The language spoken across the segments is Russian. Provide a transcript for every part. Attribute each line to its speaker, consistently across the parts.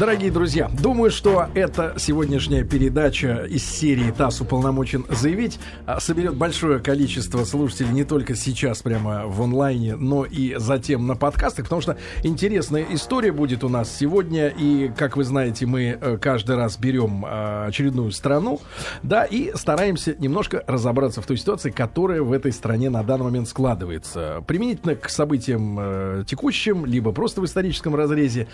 Speaker 1: Дорогие друзья, думаю, что эта сегодняшняя передача из серии ТАСС уполномочен заявить а, соберет большое количество слушателей не только сейчас прямо в онлайне, но и затем на подкастах, потому что интересная история будет у нас сегодня. И, как вы знаете, мы э, каждый раз берем а, очередную страну, да, и стараемся немножко разобраться в той ситуации, которая в этой стране на данный момент складывается. Применительно к событиям э, текущим, либо просто в историческом разрезе.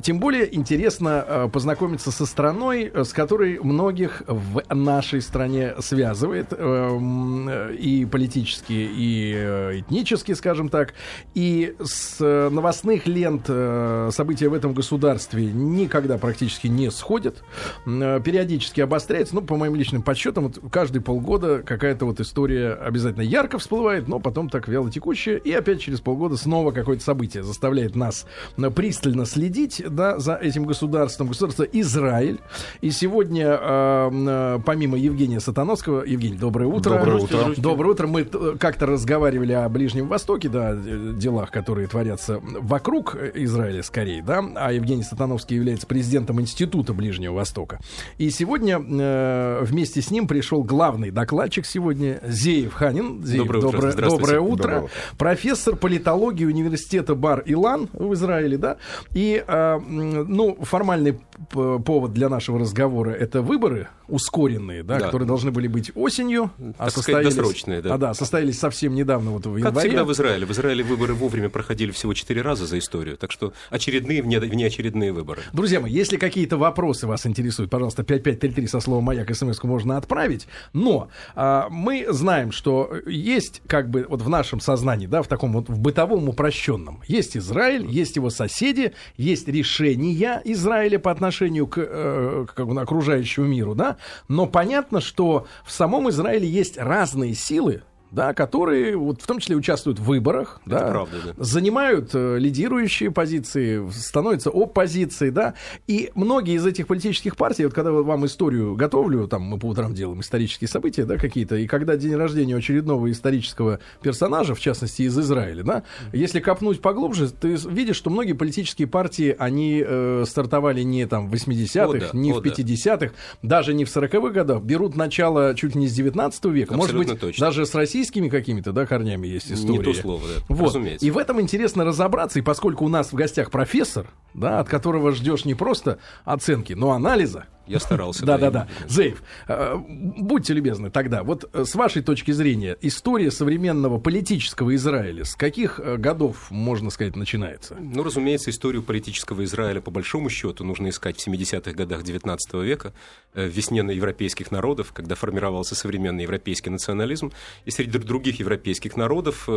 Speaker 1: Тем более интересно интересно э, познакомиться со страной, э, с которой многих в нашей стране связывает э, и политически, и этнически, скажем так. И с новостных лент события в этом государстве никогда практически не сходят. Периодически обостряется. Ну, по моим личным подсчетам, вот каждые полгода какая-то вот история обязательно ярко всплывает, но потом так вяло текущая. И опять через полгода снова какое-то событие заставляет нас пристально следить да, за этим государством государством, государство Израиль. И сегодня, э, э, помимо Евгения Сатановского, Евгений, доброе утро.
Speaker 2: Доброе утро.
Speaker 1: Доброе утро. Мы как-то разговаривали о Ближнем Востоке, да, делах, которые творятся вокруг Израиля, скорее, да. А Евгений Сатановский является президентом Института Ближнего Востока. И сегодня э, вместе с ним пришел главный докладчик сегодня Зеев Ханин. Зеев,
Speaker 2: доброе,
Speaker 1: доброе,
Speaker 2: утро.
Speaker 1: доброе утро. Доброе утро. Профессор политологии университета Бар-Илан в Израиле, да. И, э, ну, формальный повод для нашего разговора это выборы ускоренные, да, да. которые должны были быть осенью,
Speaker 2: так а состоялись, сказать, досрочные,
Speaker 1: да. А, да, состоялись совсем недавно, вот в январе.
Speaker 2: Как всегда в Израиле. В Израиле выборы вовремя проходили всего четыре раза за историю, так что очередные, вне, внеочередные выборы.
Speaker 1: Друзья мои, если какие-то вопросы вас интересуют, пожалуйста, 5533 со словом «Маяк» смс можно отправить, но а, мы знаем, что есть как бы вот в нашем сознании, да, в таком вот в бытовом упрощенном, есть Израиль, есть его соседи, есть решения Израиля по отношению к, э, к окружающему миру, да, но понятно, что в самом Израиле есть разные силы, да, которые вот в том числе участвуют в выборах,
Speaker 2: Это
Speaker 1: да,
Speaker 2: правда, да.
Speaker 1: занимают э, лидирующие позиции, становятся оппозицией, да, и многие из этих политических партий, вот когда вам историю готовлю, там мы по утрам делаем исторические события, да, какие-то, и когда день рождения очередного исторического персонажа, в частности из Израиля, да, если копнуть поглубже, ты видишь, что многие политические партии, они э, стартовали не там в 80-х,
Speaker 2: о, да,
Speaker 1: не
Speaker 2: о,
Speaker 1: в 50-х, да. даже не в 40-х годах, берут начало чуть ли не с 19 века,
Speaker 2: Абсолютно
Speaker 1: может быть,
Speaker 2: точно.
Speaker 1: даже с России российскими какими-то, да, корнями есть история.
Speaker 2: Не то слово, да,
Speaker 1: вот.
Speaker 2: разумеется.
Speaker 1: И в этом интересно разобраться, и поскольку у нас в гостях профессор, да, от которого ждешь не просто оценки, но анализа,
Speaker 2: я старался.
Speaker 1: Да, да, да. Зейв, э, будьте любезны тогда. Вот э, с вашей точки зрения, история современного политического Израиля с каких э, годов, можно сказать, начинается?
Speaker 2: Ну, разумеется, историю политического Израиля, по большому счету, нужно искать в 70-х годах 19 века, в весне на европейских народов, когда формировался современный европейский национализм. И среди других европейских народов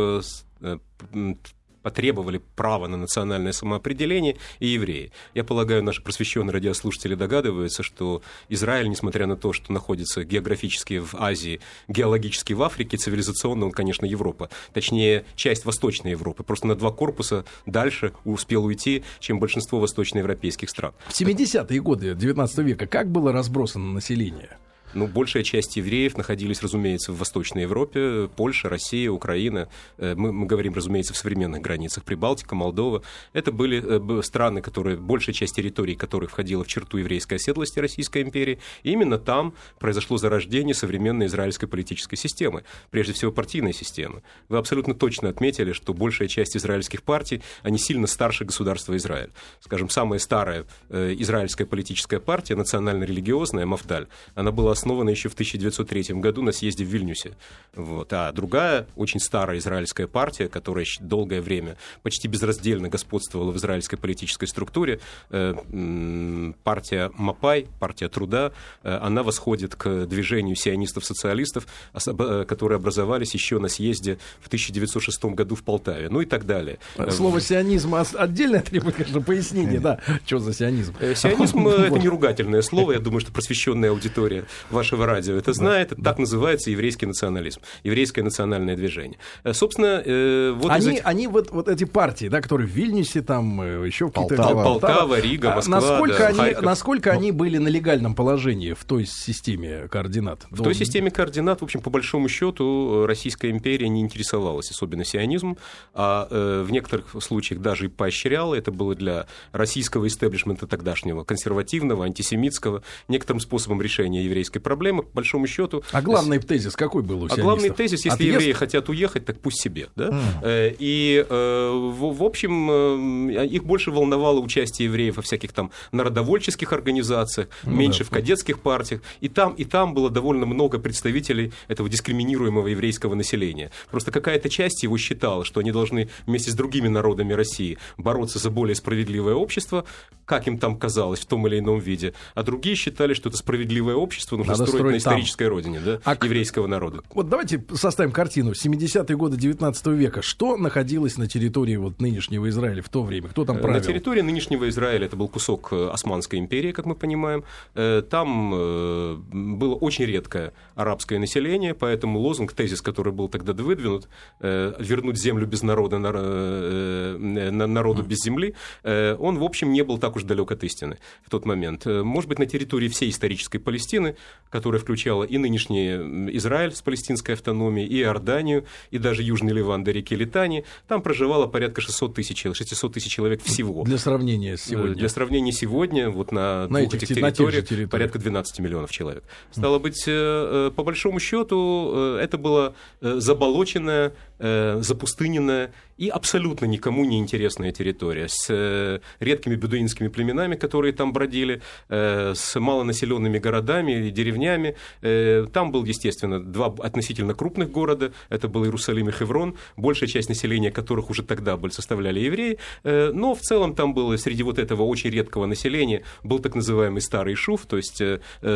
Speaker 2: потребовали права на национальное самоопределение и евреи. Я полагаю, наши просвещенные радиослушатели догадываются, что Израиль, несмотря на то, что находится географически в Азии, геологически в Африке, цивилизационно он, конечно, Европа. Точнее, часть Восточной Европы. Просто на два корпуса дальше успел уйти, чем большинство восточноевропейских стран.
Speaker 1: В 70-е годы 19 века как было разбросано население?
Speaker 2: Ну, большая часть евреев находились, разумеется, в Восточной Европе, Польша, Россия, Украина. Э, мы, мы говорим, разумеется, в современных границах Прибалтика, Молдова. Это были э, страны, которые, большая часть территорий которых входила в черту еврейской оседлости Российской империи. И именно там произошло зарождение современной израильской политической системы, прежде всего партийной системы. Вы абсолютно точно отметили, что большая часть израильских партий, они сильно старше государства Израиль. Скажем, самая старая э, израильская политическая партия, национально-религиозная, Мафдаль, она была основана еще в 1903 году на съезде в Вильнюсе. Вот. А другая, очень старая израильская партия, которая долгое время почти безраздельно господствовала в израильской политической структуре, э, партия Мапай, партия труда, э, она восходит к движению сионистов-социалистов, э, которые образовались еще на съезде в 1906 году в Полтаве, ну и так далее.
Speaker 1: Слово сионизм отдельное требует, конечно, пояснения, да, что за сионизм.
Speaker 2: Сионизм — это не ругательное слово, я думаю, что просвещенная аудитория вашего радио это знает. Это так называется еврейский национализм, еврейское национальное движение. Э, Собственно, э, вот
Speaker 1: Они,
Speaker 2: этих-
Speaker 1: они вот, вот эти партии, да, которые в Вильнюсе, там э, еще в каких-то...
Speaker 3: Полтава.
Speaker 2: Полтава, Рига,
Speaker 1: А
Speaker 2: Москва,
Speaker 1: насколько,
Speaker 2: да,
Speaker 1: они,
Speaker 2: Харьков.
Speaker 1: насколько они были на легальном положении в той системе координат?
Speaker 2: В той системе координат, в общем, по большому счету, Российская империя не интересовалась особенно сионизмом, а э, в некоторых случаях даже и поощряла. Это было для российского истеблишмента тогдашнего, консервативного, антисемитского, некоторым способом решения еврейской проблемы, по большому счету.
Speaker 1: А главный тезис какой был у
Speaker 2: А
Speaker 1: сионистов?
Speaker 2: главный тезис, если
Speaker 1: Отъезд?
Speaker 2: евреи хотят уехать, так пусть себе. Да? Э, И, э, в, общем, э, их больше волновало участие евреев во всяких там народовольческих организациях, меньше в кадетских партиях. И там, и там было довольно много представителей этого дискриминируемого еврейского населения. Просто какая-то часть его считала, что они должны вместе с другими народами России бороться за более справедливое общество, как им там казалось, в том или ином виде. А другие считали, что это справедливое общество нужно
Speaker 1: Надо
Speaker 2: строить, на
Speaker 1: строить там.
Speaker 2: исторической родине да,
Speaker 1: А
Speaker 2: еврейского народа.
Speaker 1: Вот давайте составим картину. 70-е годы 19 века. Что находилось на территории вот нынешнего Израиля в то время? Кто там правил?
Speaker 2: На территории нынешнего Израиля это был кусок э, Османской империи, как мы понимаем. Э, Там э, было очень редкое арабское население, поэтому лозунг, тезис, который был тогда выдвинут, э, вернуть землю без народа, нар- э, э, на- народу без земли, э, он, в общем, не был так уж далек от истины в тот момент. Э, Может быть, на территории всей исторической Палестины, которая включала и нынешний Израиль с палестинской автономией, и Иорданию, и даже Южный Ливан до реки Литани, там проживало порядка 600 тысяч, 600 тысяч человек всего.
Speaker 1: Для сравнения
Speaker 2: Э,
Speaker 1: сегодня.
Speaker 2: Для сравнения сегодня вот на,
Speaker 1: На
Speaker 2: двух
Speaker 1: этих
Speaker 2: этих территориях
Speaker 1: территориях.
Speaker 2: порядка 12 миллионов человек. Стало быть, э, э, по большому счету, это было заболоченная, э, запустыненная и абсолютно никому не интересная территория с э, редкими бедуинскими племенами, которые там бродили, э, с малонаселенными городами и деревнями. Э, Там был, естественно, два относительно крупных города. Это был Иерусалим и Хеврон, большая часть населения которых уже тогда были, составляли евреи. Но в целом там было среди вот этого очень редкого населения был так называемый старый шуф, то есть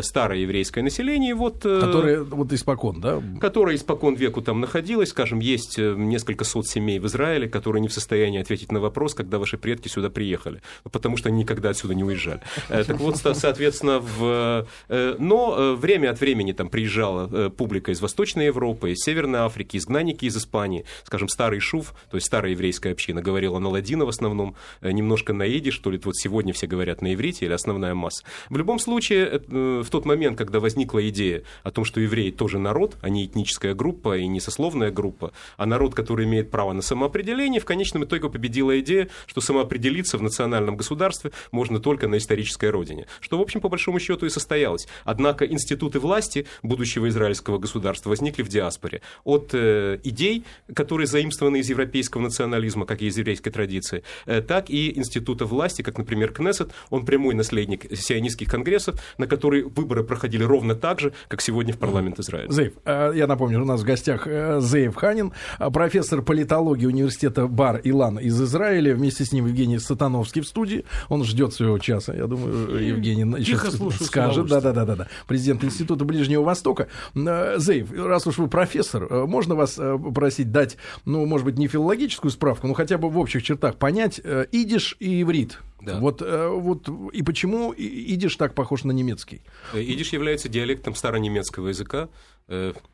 Speaker 2: старое еврейское население. Вот,
Speaker 1: Которые вот испокон, да?
Speaker 2: которая испокон веку там находилась. Скажем, есть несколько сот семей в Израиле, которые не в состоянии ответить на вопрос, когда ваши предки сюда приехали, потому что они никогда отсюда не уезжали. Э, Так вот, со- соответственно, в... э, но э, время от времени там приезжала публика из Восточной Европы, из Северной Африки, изгнанники из Испании, скажем, старый Шуф, то есть старая еврейская община, говорила на ладино в основном, немножко на идиш, что ли, вот сегодня все говорят на иврите или основная масса. В любом случае, в тот момент, когда возникла идея о том, что евреи тоже народ, а не этническая группа и не сословная группа, а народ, который имеет право на самоопределение, в конечном итоге победила идея, что самоопределиться в национальном государстве можно только на исторической родине. Что, в общем, по большому счету и состоялось. Однако институты власти будущего израильского государства возникли в диаспоре. От э, идей, которые заимствованы из европейского национализма, как и из еврейской традиции, э, так и института власти, как, например, Кнессет. Он прямой наследник сионистских конгрессов, на которые выборы проходили ровно так же, как сегодня в парламент Израиля.
Speaker 1: Зейв, э, я напомню, у нас в гостях э, Зейв Ханин, э, профессор политологии университета Бар Илан из Израиля. Вместе с ним Евгений Сатановский в студии. Он ждет своего часа. Я думаю, Евгений
Speaker 3: Тихо
Speaker 1: сейчас
Speaker 3: слушаю
Speaker 1: скажет. Да, да, да, да, да. Президент Института Ближнего Востока. Э, Зейв, раз уж вы профессор, э, можно вас э, попросить дать, ну, может быть, не филологическую справку, но хотя бы в общих чертах понять идиш и иврит.
Speaker 2: Да.
Speaker 1: Вот, вот и почему идиш так похож на немецкий?
Speaker 2: Идиш является диалектом старонемецкого языка,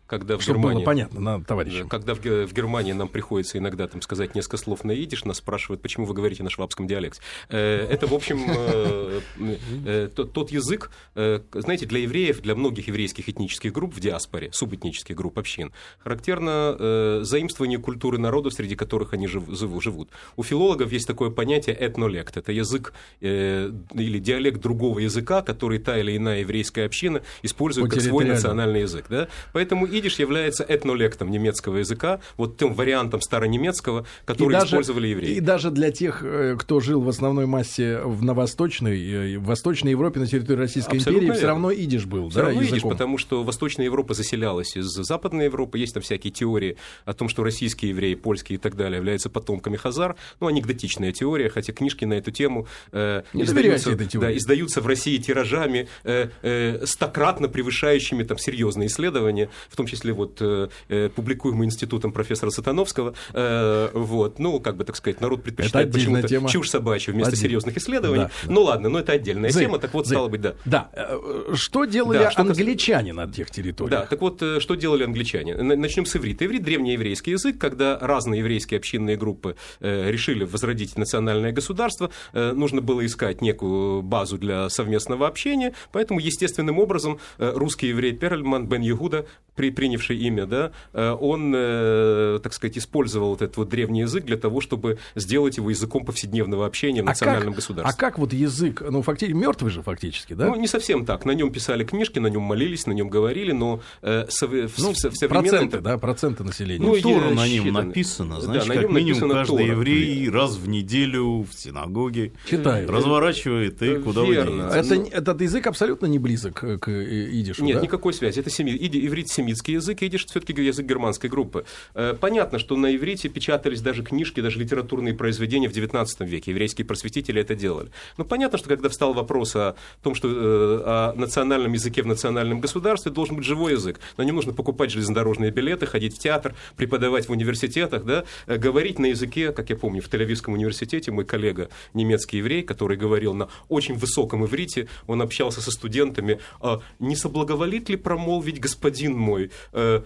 Speaker 2: когда в
Speaker 1: Чтобы
Speaker 2: Германии...
Speaker 1: было понятно на
Speaker 2: Да,
Speaker 1: товарища.
Speaker 2: Когда в, в Германии нам приходится иногда там, сказать несколько слов на идиш, нас спрашивают, почему вы говорите на швабском диалекте. Э, Это, в общем, э, э, тот, язык, знаете, для евреев, для многих еврейских этнических групп в диаспоре, субэтнических групп общин, характерно заимствование культуры народов, среди которых они живут. У филологов есть такое понятие этнолект. Это язык или диалект другого языка, который та или иная еврейская община использует как свой национальный язык. Да? Поэтому идиш является этнолектом немецкого языка, вот тем вариантом старонемецкого, который использовали евреи.
Speaker 1: И даже для тех, э, кто жил в основной массе в, на Восточной, э, в Восточной Европе, на территории Российской
Speaker 2: Абсолютно
Speaker 1: империи, все равно идиш был,
Speaker 2: Все
Speaker 1: да,
Speaker 2: равно идиш, потому что Восточная Европа заселялась из Западной Европы. Есть там всякие теории о том, что российские евреи, польские и так далее являются потомками хазар. Ну, анекдотичная теория, хотя книжки на эту тему э,
Speaker 1: Не
Speaker 2: издаются,
Speaker 1: этой теории.
Speaker 2: да, издаются в России тиражами, э, э, стократно превышающими там серьезные исследования, в том числе вот публикуемый институтом профессора Сатановского, вот, ну, как бы, так сказать, народ предпочитает почему-то тема. чушь собачью вместо Один. серьезных исследований. Да, ну, ладно, но это отдельная Зай, тема, так вот, Зай, стало быть, да.
Speaker 1: Да, что делали да, что англичане на тех территориях?
Speaker 2: Да, так вот, что делали англичане? Начнем с иврита. Иврит – древнееврейский язык, когда разные еврейские общинные группы решили возродить национальное государство, нужно было искать некую базу для совместного общения, поэтому естественным образом русский еврей Перльман Бен Егуда, при, принявший имя, да, он, так сказать, использовал этот вот древний язык для того, чтобы сделать его языком повседневного общения в а национальном
Speaker 1: как,
Speaker 2: государстве.
Speaker 1: А как вот язык, ну, фактически мертвый же фактически, да?
Speaker 2: Ну, не совсем так. На нем писали книжки, на нем молились, на нем говорили, но э, сов,
Speaker 1: ну, в, в проценты, да, проценты населения.
Speaker 3: Ну, Тору на нем написано, значит, да, как минимум каждый Тора. еврей раз в неделю в синагоге Читает. разворачивает и куда Верно.
Speaker 1: Это, этот язык абсолютно не близок к идишу,
Speaker 2: Нет,
Speaker 1: да?
Speaker 2: никакой связи. Это семи... иврит семитский язык, идиш все-таки язык германской группы. Э, понятно, что на иврите печатались даже книжки, даже литературные произведения в XIX веке. Еврейские просветители это делали. Но понятно, что когда встал вопрос о том, что э, о национальном языке в национальном государстве должен быть живой язык. На нем нужно покупать железнодорожные билеты, ходить в театр, преподавать в университетах, да, э, говорить на языке, как я помню, в Тель-Авивском университете мой коллега, немецкий еврей, который говорил на очень высоком иврите, он общался со студентами, «А не соблаговолит ли промолвить господин мой? Э,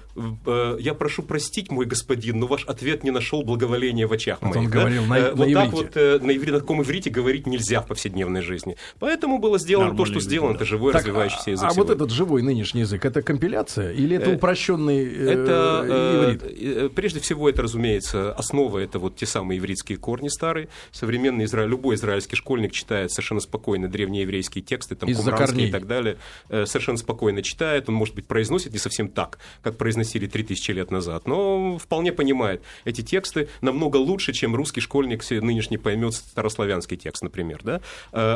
Speaker 2: я прошу простить, мой господин, но ваш ответ не нашел благоволения в очах моих.
Speaker 1: Он да? говорил на,
Speaker 2: вот
Speaker 1: на
Speaker 2: так вот на, иврите, на таком иврите говорить нельзя в повседневной жизни. Поэтому было сделано Нормальный то, что сделано, это живой так, развивающийся язык.
Speaker 1: А, а вот этот живой нынешний язык, это компиляция или это упрощенный э,
Speaker 2: это,
Speaker 1: э, иврит?
Speaker 2: Прежде всего, это, разумеется, основа, это вот те самые ивритские корни старые. Современный изра... любой израильский школьник читает совершенно спокойно древнееврейские тексты, там, кумранские и так далее, совершенно спокойно читает, он, может быть, произносит не совсем так, как произносили 3000 лет назад, но вполне понимает эти тексты намного лучше, чем русский школьник нынешний поймет старославянский текст, например, да,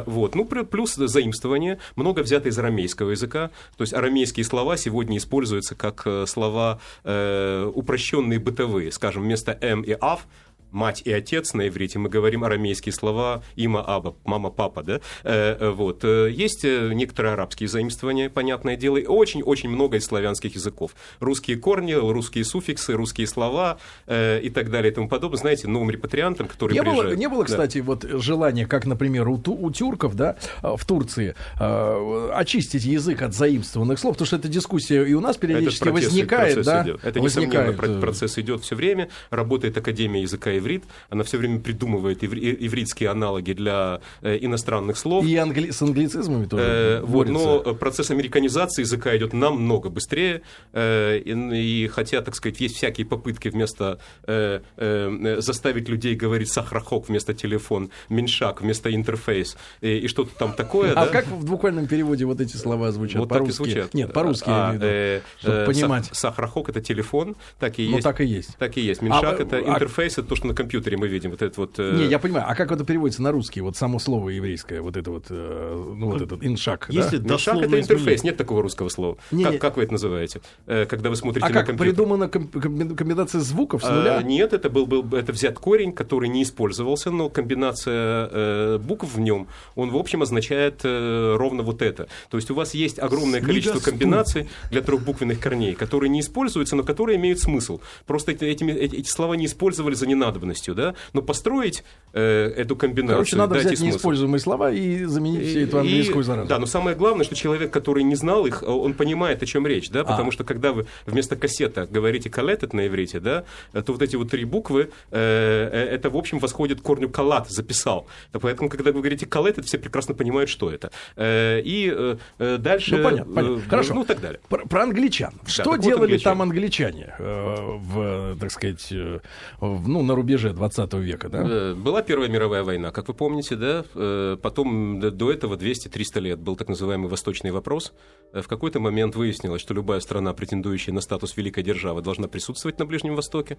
Speaker 2: вот, ну, плюс заимствование, много взято из арамейского языка, то есть арамейские слова сегодня используются как э, слова э, упрощенные бытовые, скажем, вместо «м» и «ав» мать и отец на иврите, мы говорим арамейские слова има, аба, мама, папа, да, э, э вот. Э, есть э, некоторые арабские заимствования, понятное дело, и очень-очень много из славянских языков. Русские корни, русские суффиксы, русские слова э, и так далее и тому подобное. Знаете, новым репатриантам, которые
Speaker 1: не
Speaker 2: приезжают...
Speaker 1: Было, не было, кстати, да. вот желания, как, например, у, у тюрков, да, в Турции, э, очистить язык от заимствованных слов, потому что эта дискуссия и у нас периодически процесс, возникает, да?
Speaker 2: Идет. Это, возникает. несомненно, процесс идет все время, работает Академия языка иврит, она все время придумывает иври, ивритские аналоги для э, иностранных слов.
Speaker 1: И англи... с англицизмами тоже э,
Speaker 2: вот, Но процесс американизации языка идет намного быстрее, э, и, и хотя, так сказать, есть всякие попытки вместо э, э, заставить людей говорить сахрахок вместо телефон, меньшак вместо интерфейс, и, и что-то там такое.
Speaker 1: А
Speaker 2: да?
Speaker 1: как в буквальном переводе вот эти слова звучат?
Speaker 2: Вот по-русски? так и звучат.
Speaker 1: Нет, по-русски а, я имею в виду, э, чтобы э, понимать.
Speaker 2: Сахрахок это телефон, так и
Speaker 1: ну,
Speaker 2: есть.
Speaker 1: Ну, так и есть.
Speaker 2: Так и есть. Меньшак а, это а... интерфейс, это то, что на компьютере мы видим, вот это вот...
Speaker 1: Э... Не, я понимаю, а как это переводится на русский, вот само слово еврейское, вот это вот, э, ну, вот этот иншак,
Speaker 2: Если да? Иншак это интерфейс, нет такого русского слова. Не, как, не... как вы это называете, э, когда вы смотрите
Speaker 1: а
Speaker 2: на
Speaker 1: как,
Speaker 2: компьютер?
Speaker 1: придумана комбинация звуков с нуля?
Speaker 2: А, нет, это был, был это взят корень, который не использовался, но комбинация э, букв в нем, он, в общем, означает э, ровно вот это. То есть у вас есть огромное количество комбинаций для трехбуквенных корней, которые не используются, но которые имеют смысл. Просто эти, эти, эти слова не использовали за ненадобностью, да, но построить э, эту комбинацию.
Speaker 1: Короче, надо взять неиспользуемые слова и заменить и, все эту английскую заразу.
Speaker 2: Да, но самое главное, что человек, который не знал их, он понимает, о чем речь, да, потому а. что когда вы вместо кассета говорите колетет на иврите, да, то вот эти вот три буквы, э, э это, в общем, восходит к корню калат, записал. Поэтому, когда вы говорите колетет, все прекрасно понимают, что это. Э, и э, э дальше...
Speaker 1: Ну, понятно, понятно.
Speaker 2: Э,
Speaker 1: Хорошо.
Speaker 2: Ну, так далее.
Speaker 1: Про, про англичан. Да, что делали вот англичане. там англичане э, в, так сказать, э, в, ну, на рубеже 20 века, да?
Speaker 2: Э, была Первая мировая война, как вы помните, да? Э, потом до этого 200-300 лет был так называемый Восточный вопрос. Э, в какой-то момент выяснилось, что любая страна, претендующая на статус великой державы, должна присутствовать на Ближнем Востоке.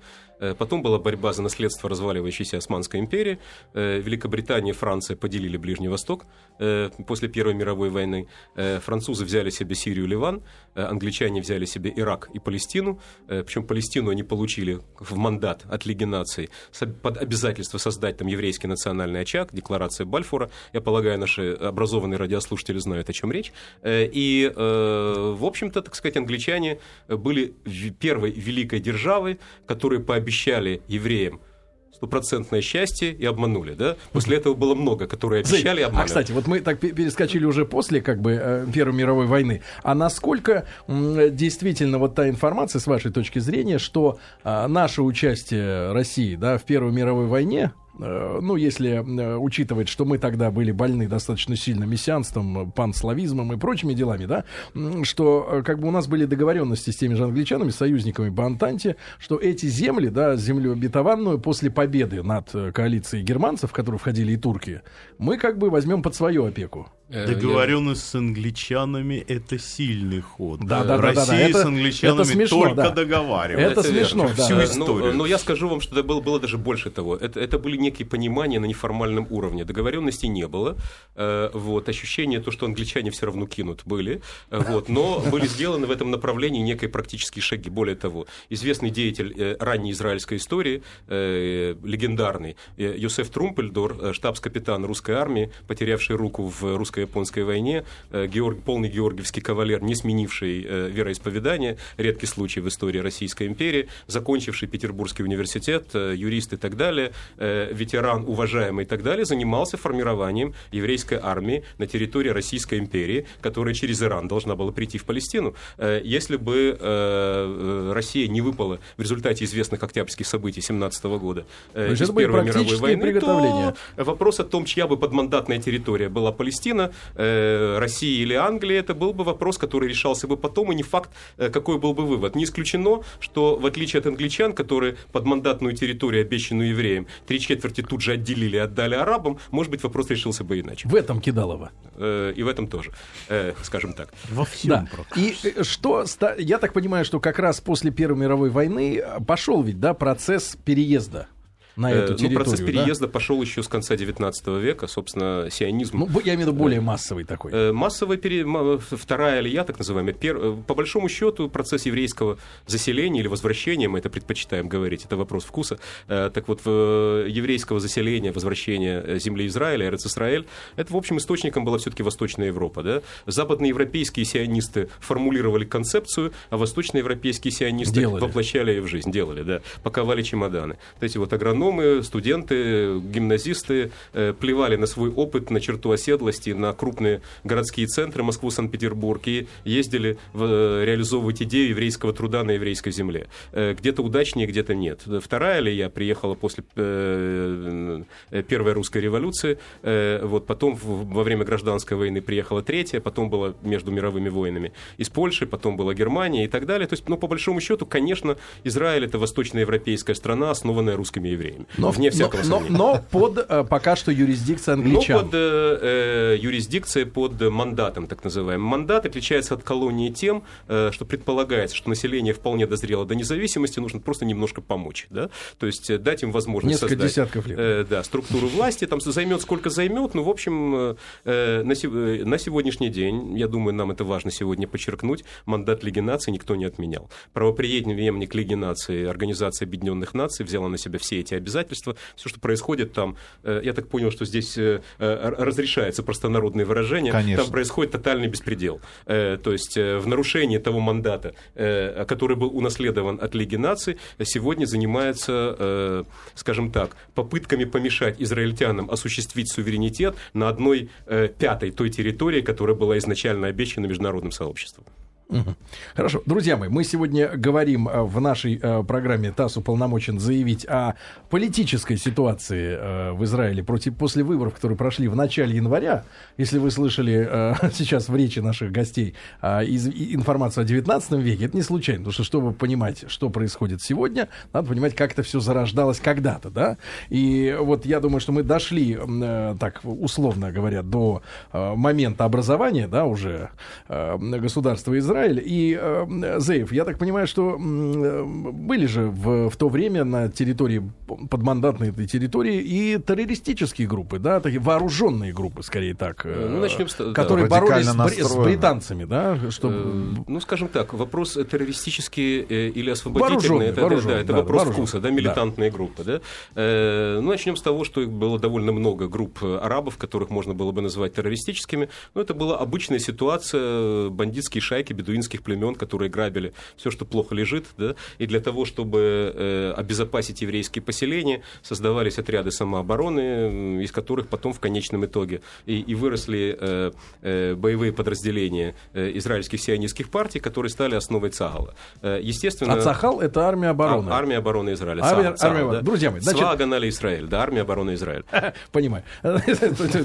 Speaker 2: Потом была борьба за наследство разваливающейся Османской империи. Великобритания и Франция поделили Ближний Восток после Первой мировой войны. Французы взяли себе Сирию, Ливан. Англичане взяли себе Ирак и Палестину. Причем Палестину они получили в мандат от Лиги наций. Под обязательство создать там еврейский национальный очаг, декларация Бальфура. Я полагаю, наши образованные радиослушатели знают, о чем речь. И, в общем-то, так сказать, англичане были первой великой державой, которые пообещали евреям стопроцентное счастье и обманули, да? После этого было много, которые обещали и
Speaker 1: обманывали. А, кстати, вот мы так перескочили уже после как бы э, Первой мировой войны. А насколько действительно вот та информация, с вашей точки зрения, что а, наше участие России, да, в Первой мировой войне, ну, если э, учитывать, что мы тогда были больны достаточно сильно мессианством, панславизмом и прочими делами, да, что э, как бы у нас были договоренности с теми же англичанами, союзниками по Антанте, что эти земли, да, землю обетованную после победы над коалицией германцев, в которую входили и турки, мы как бы возьмем под свою опеку.
Speaker 3: Э, Договоренность с англичанами это сильный ход.
Speaker 1: Да, да,
Speaker 3: Россия
Speaker 1: да, да,
Speaker 3: да. с англичанами это смешно,
Speaker 1: только
Speaker 3: да. договаривается.
Speaker 1: Это, это смешно,
Speaker 2: да. Всю историю. Ну, но я скажу вам, что это было, было даже больше того. Это, это были некие понимания на неформальном уровне. Договоренности не было. Э, вот, ощущение, то, что англичане все равно кинут, были. Э, вот, но были сделаны в этом направлении некие практические шаги. Более того, известный деятель ранней израильской истории, легендарный, Йосеф Трумпельдор, штабс-капитан русской армии, потерявший руку в русской русско-японской войне, э, Георг, полный георгиевский кавалер, не сменивший э, вероисповедание, редкий случай в истории Российской империи, закончивший Петербургский университет, э, юрист и так далее, ветеран, уважаемый и так далее, занимался формированием еврейской армии на территории Российской империи, которая через Иран должна была прийти в Палестину. Если бы Россия не выпала в результате известных октябрьских событий 17 года из Первой мировой войны, то вопрос о том, чья бы подмандатная территория была Палестина, э, России или Англии, это был бы вопрос, который решался бы потом, и не факт, э, какой был бы вывод. Не исключено, что в отличие от англичан, которые под мандатную территорию, обещанную евреям, три четверти тут же отделили и отдали арабам, может быть, вопрос решился бы иначе.
Speaker 1: В этом Кидалово.
Speaker 2: Э, и в этом тоже, э, скажем так.
Speaker 1: Во всем. Да. И э, что, я так понимаю, что как раз после Первой мировой войны пошел ведь, да, процесс переезда на эту территорию.
Speaker 2: Ну, процесс переезда да? пошел еще с конца 19 века, собственно, сионизм. Ну,
Speaker 1: я имею в виду более массовый такой. Э,
Speaker 2: массовый, пере... вторая алия, так называемая. Пер... Э, по большому счету, процесс еврейского заселения или возвращения, мы это предпочитаем говорить, это вопрос вкуса. Э, так вот, еврейского заселения, возвращения земли Израиля, Эрец это, в общем, источником была все-таки Восточная Европа. Да? Западноевропейские сионисты формулировали концепцию, а восточноевропейские сионисты делали. воплощали ее в жизнь, делали, да, паковали чемоданы. Вот эти вот агрономы агрономы, студенты, гимназисты э, плевали на свой опыт, на черту оседлости, на крупные городские центры Москву, Санкт-Петербург и ездили в, э, реализовывать идею еврейского труда на еврейской земле. Э, где-то удачнее, где-то нет. Вторая ли я приехала после Первой русской революции, вот потом во время гражданской войны приехала третья, потом была между мировыми войнами из Польши, потом была Германия и так далее. То есть, ну, по большому счету, конечно, Израиль это восточноевропейская страна, основанная русскими евреями время.
Speaker 1: Но, вне всякого но, сомнения. Но, но под э, пока что юрисдикцией англичан.
Speaker 2: Но под э, э, юрисдикцией, под мандатом, так называемым. Мандат отличается от колонии тем, э, что предполагается, что население вполне дозрело до независимости, нужно просто немножко помочь. Да? То есть э, дать им возможность
Speaker 1: Несколько создать десятков лет.
Speaker 2: Э, да, структуру власти, там займет сколько займет, ну, в общем, э, на, на сегодняшний день, я думаю, нам это важно сегодня подчеркнуть, мандат Лиги наций никто не отменял. Правоприемник Лиги наций, Организация Объединенных Наций взяла на себя все эти обязательства обязательства, все, что происходит там, э, я так понял, что здесь э, э, разрешается простонародное выражение, Конечно. там происходит тотальный беспредел. То есть в нарушении того мандата, который был унаследован от Лиги наций, сегодня занимается, скажем так, попытками помешать израильтянам осуществить суверенитет на одной пятой той территории, которая была изначально обещана международным сообществом.
Speaker 1: Хорошо. Друзья мои, мы сегодня говорим э, в нашей э, программе ТАСС уполномочен заявить о политической ситуации э, в Израиле против, после выборов, которые прошли в начале января. Если вы слышали сейчас в речи наших гостей из, информацию о 19 веке, это не случайно, потому что, чтобы понимать, что происходит сегодня, надо понимать, как это все зарождалось когда-то, да? И вот я думаю, что мы дошли, так условно говоря, до момента образования, да, уже государства Израиля, Израиль. И, э, Зеев, я так понимаю, что э, были же в, в то время на территории, подмандатной этой территории, и террористические группы, да, такие вооруженные группы, скорее так, э, ну, начнем с, которые да, боролись с, с британцами, да,
Speaker 2: что... Э, ну, скажем так, вопрос террористические э, или освободительные, это, да, да, это да, вопрос вкуса, да, милитантные да. группы, да. Э, ну, начнем с того, что их было довольно много групп арабов, которых можно было бы назвать террористическими, но это была обычная ситуация, бандитские шайки бедуинских племен, которые грабили все, что плохо лежит, да, и для того, чтобы э, обезопасить еврейские поселения, создавались отряды самообороны, из которых потом в конечном итоге и, и выросли э, э, боевые подразделения э, израильских сионистских партий, которые стали основой ЦАГАЛа.
Speaker 1: Э, естественно... А ЦАХАЛ — это армия обороны.
Speaker 2: А, армия обороны Израиля.
Speaker 1: Армия, ЦАГАЛ, армия, да. Друзья мои,
Speaker 2: значит... Свагана Израиль, да, армия обороны Израиля.
Speaker 1: Понимаю.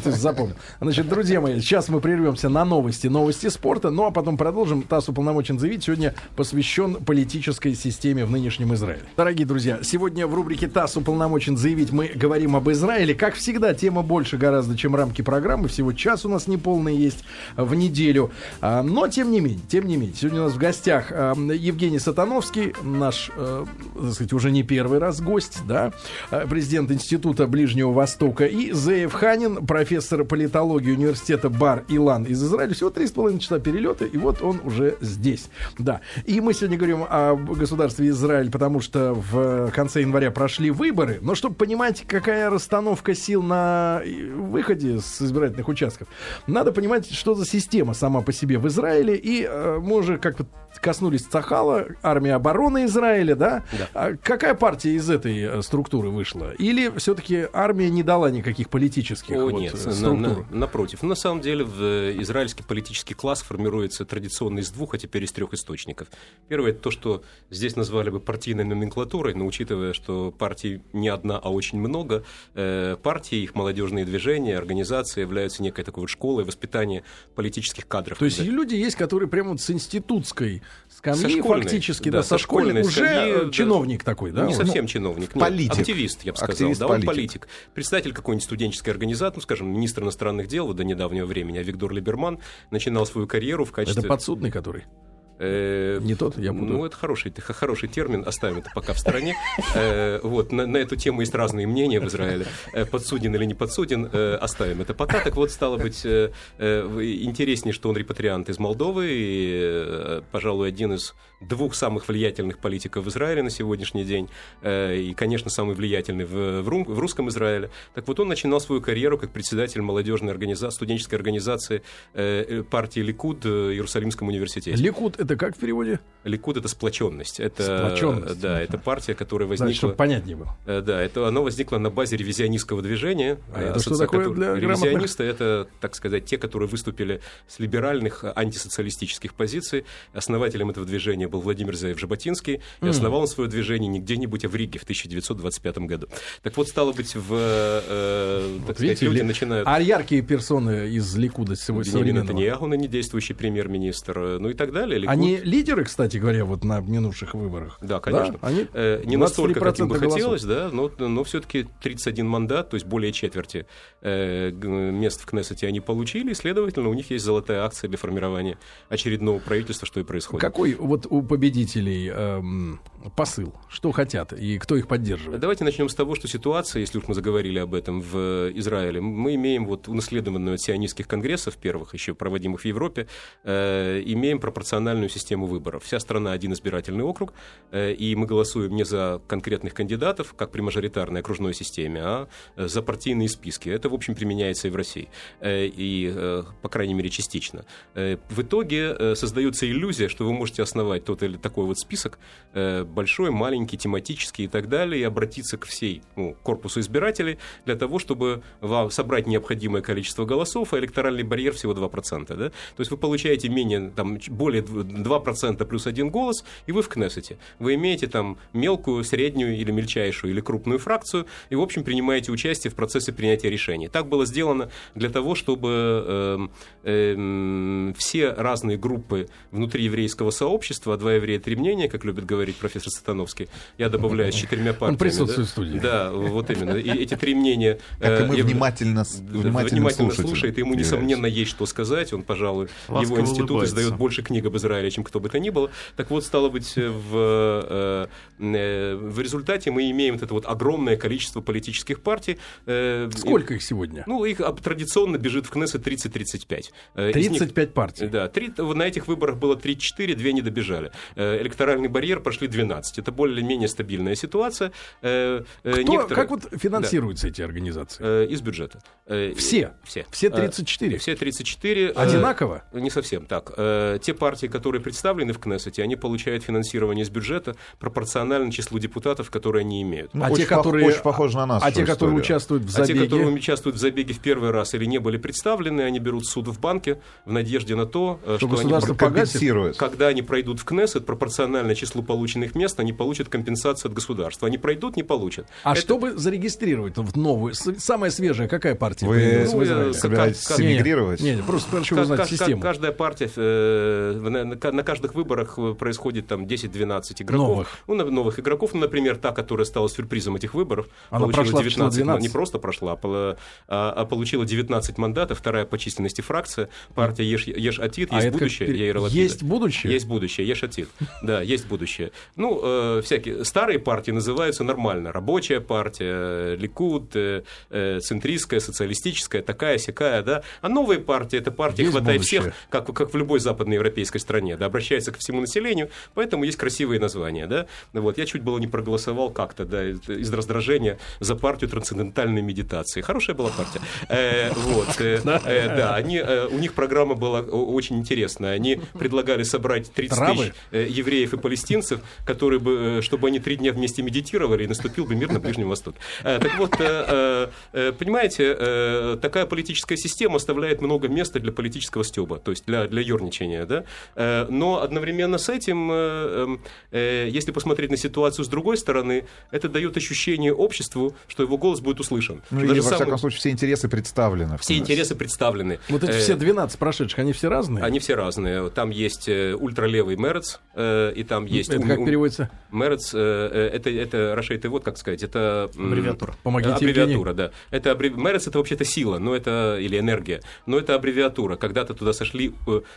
Speaker 1: Запомнил. Значит, друзья мои, сейчас мы прервемся на новости, новости спорта, ну а потом продолжим. ТАСС уполномочен заявить, сегодня посвящен политической системе в нынешнем Израиле. Дорогие друзья, сегодня в рубрике ТАСС уполномочен заявить мы говорим об Израиле. Как всегда, тема больше гораздо, чем рамки программы. Всего час у нас неполный есть в неделю. А, но, тем не менее, тем не менее, сегодня у нас в гостях а, Евгений Сатановский, наш, э, так сказать, уже не первый раз гость, да, президент Института Ближнего Востока, и Зеев Ханин, профессор политологии университета Бар Илан из Израиля. Всего три с половиной часа перелета, и вот он уже здесь. Да. И мы сегодня говорим о государстве Израиль, потому что в конце января прошли выборы. Но чтобы понимать, какая расстановка сил на выходе с избирательных участков, надо понимать, что за система сама по себе в Израиле. И э, мы уже как-то коснулись Цахала, армия обороны Израиля, да? да. А какая партия из этой э, структуры вышла? Или все-таки армия не дала никаких политических О, вот,
Speaker 2: нет, структур? На, на, напротив. На самом деле в э, израильский политический класс формируется традиционно из двух, а теперь из трех источников. Первое это то, что здесь назвали бы партийной номенклатурой, но учитывая, что партий не одна, а очень много, э, партии, их молодежные движения, организации являются некой такой вот школой воспитания политических кадров.
Speaker 1: То есть люди есть, которые прямо вот с институтской скамьи со фактически, да, да со школьной, уже скамьи, чиновник такой, да?
Speaker 2: Не совсем чиновник, нет, политик. активист, я бы сказал, активист, да, он политик. Представитель какой-нибудь студенческой организации, ну, скажем, министр иностранных дел до недавнего времени, а Виктор Либерман начинал свою карьеру в качестве...
Speaker 1: Это подсудный, который?
Speaker 2: Э, не тот, я буду. Ну, это хороший, хороший термин, оставим это пока в стороне. Э, вот, на, на эту тему есть разные мнения в Израиле. Э, подсуден или не подсуден, оставим это пока. Так вот, стало быть, интереснее, что он репатриант из Молдовы, и, пожалуй, один из двух самых влиятельных политиков в Израиле на сегодняшний день, и, конечно, самый влиятельный в, в русском Израиле. Так вот, он начинал свою карьеру как председатель молодежной организации, студенческой организации партии Ликуд в Иерусалимском университете.
Speaker 1: Ликуд это как в переводе?
Speaker 2: Ликуд это сплоченность. Это, сплоченность. Да, это партия, которая возникла... Да,
Speaker 1: чтобы понятнее было.
Speaker 2: Э, да, это, оно возникло на базе ревизионистского движения.
Speaker 1: А это что такое для
Speaker 2: Ревизионисты — это, так сказать, те, которые выступили с либеральных антисоциалистических позиций. Основателем этого движения был Владимир Заев-Жаботинский. И основал он свое движение не где-нибудь, а в Риге в 1925 году. Так вот, стало быть, в, э,
Speaker 1: так вот сказать, видите, люди ли, начинают... А яркие персоны из Ликуда сегодня
Speaker 2: Бенемин Натаньяху, ныне действующий премьер-министр, ну и так далее.
Speaker 1: Они лидеры, кстати говоря, вот на минувших выборах.
Speaker 2: Да, конечно. Да? Они э, не настолько, как им бы хотелось, да, но, но все-таки 31 мандат, то есть более четверти э, мест в Кнессете они получили, и, следовательно, у них есть золотая акция для формирования очередного правительства, что и происходит.
Speaker 1: Какой вот у победителей эм, посыл? Что хотят и кто их поддерживает?
Speaker 2: Давайте начнем с того, что ситуация, если уж мы заговорили об этом в Израиле, мы имеем вот унаследованную от сионистских конгрессов первых, еще проводимых в Европе, э, имеем пропорциональную систему выборов. Вся страна один избирательный округ, э, и мы голосуем не за конкретных кандидатов, как при мажоритарной окружной системе, а э, за партийные списки. Это, в общем, применяется и в России, э, и, по крайней мере, частично. В итоге создается иллюзия, что вы можете основать тот или такой вот список, большой, маленький, тематический и так далее, и обратиться к всей ну, корпусу избирателей для того, чтобы вам собрать необходимое количество голосов, а электоральный барьер всего 2%. Да? То есть вы получаете менее, там, более 2% плюс один голос, и вы в Кнессете. Вы имеете там мелкую, среднюю или мельчайшую или крупную фракцию, и, в общем, принимаете участие в процессе принятия решений. Так было сделано для того, чтобы э, э, все разные группы внутри еврейского сообщества, а два еврея, три мнения, как любит говорить профессор Сатановский, я добавляю с четырьмя партиями. Он
Speaker 1: присутствует да? в студии.
Speaker 2: Да, вот именно. И эти три мнения...
Speaker 3: Как и мы э, внимательно, внимательно,
Speaker 2: внимательно слушает, ему, несомненно, есть что сказать. Он, пожалуй, Ласково его институт улыбается. издает больше книг об Израиле, чем кто бы то ни было. Так вот, стало быть, в, в результате мы имеем вот это вот огромное количество политических партий.
Speaker 1: Сколько их сегодня?
Speaker 2: Ну, их традиционно бежит в Кнессет 30-35.
Speaker 1: 35 них, партий?
Speaker 2: Да, 3, на этих выборах было 34, две не добежали. Электоральный барьер прошли 12. Это более-менее стабильная ситуация.
Speaker 1: Кто, Некоторые... Как вот финансируются да. эти организации?
Speaker 2: Из бюджета.
Speaker 1: Все?
Speaker 2: Все.
Speaker 1: Все 34?
Speaker 2: Все 34.
Speaker 1: Одинаково?
Speaker 2: Не совсем так. Те партии, которые представлены в Кнессете, они получают финансирование из бюджета пропорционально числу депутатов, которые они имеют.
Speaker 1: а те, которые... Очень похожи на нас.
Speaker 2: А те, которые участвуют в забеге? А те, которые участвуют в забеге в первый раз или не были представлены, они берут суд в банке в надежде на то,
Speaker 1: что, что государство они компенсирует.
Speaker 2: Когда они пройдут в Кнессет, пропорционально числу полученных мест, они получат компенсацию от государства. Они пройдут, не получат.
Speaker 1: А Это... чтобы зарегистрировать в новую, самая свежая, какая партия?
Speaker 3: Вы ну, собираетесь как, эмигрировать?
Speaker 1: Не, не, просто хочу узнать как, систему.
Speaker 2: Каждая партия, э, на, на каждых выборах происходит там 10-12 игроков.
Speaker 1: Новых.
Speaker 2: Ну, новых игроков. Ну, например, та, которая стала сюрпризом этих выборов,
Speaker 1: Она
Speaker 2: получила 19,
Speaker 1: 12.
Speaker 2: не просто прошла, а, а получила 19 мандатов, вторая по численности фракция, партия Еш, Еш Атит,
Speaker 1: а
Speaker 2: есть будущее,
Speaker 1: как...
Speaker 2: Яир
Speaker 1: Есть будущее?
Speaker 2: Есть будущее, Еш Атит. Да, есть будущее. Ну, э, всякие старые партии называются нормально. Рабочая партия, Ликуд, э, э, центристская, социалистическая, такая, сякая, да. А новые партии, это партия
Speaker 1: есть
Speaker 2: хватает
Speaker 1: будущее.
Speaker 2: всех, как, как в любой западноевропейской стране, да, обращается ко всему населению, поэтому есть красивые названия, да. Вот, я чуть было не проголосовал как-то, да, из раздражения за партию трансцендентальной медитации. Хорошая была партия. Э, вот, э, э, да, они, э, у них программа была очень интересная. Они предлагали собрать 30
Speaker 1: Травы?
Speaker 2: тысяч э, евреев и палестинцев, которые бы, э, чтобы они три дня вместе медитировали, и наступил бы мир на Ближнем Востоке. Э, так вот, э, э, понимаете, э, такая политическая система оставляет много места для политического стеба, то есть для, для ерничания, да. Э, но одновременно с этим, э, э, если посмотреть на ситуацию с другой стороны, это дает ощущение обществу, что его голос будет услышан.
Speaker 3: Ну, или, во самый... всяком случае, все интересы представлены.
Speaker 2: Все интересы представлены.
Speaker 1: Вот эти все 12 прошедших, они все разные?
Speaker 2: Они все разные. Там есть ультралевый Мерец, и там есть...
Speaker 1: Это как переводится?
Speaker 2: Мерец, это, это Рашейт вот как сказать, это...
Speaker 1: Аббревиатура. Помогите
Speaker 2: Аббревиатура, да. Это аббреви... Мерец это вообще-то сила, но это... или энергия, но это аббревиатура. Когда-то туда сошли,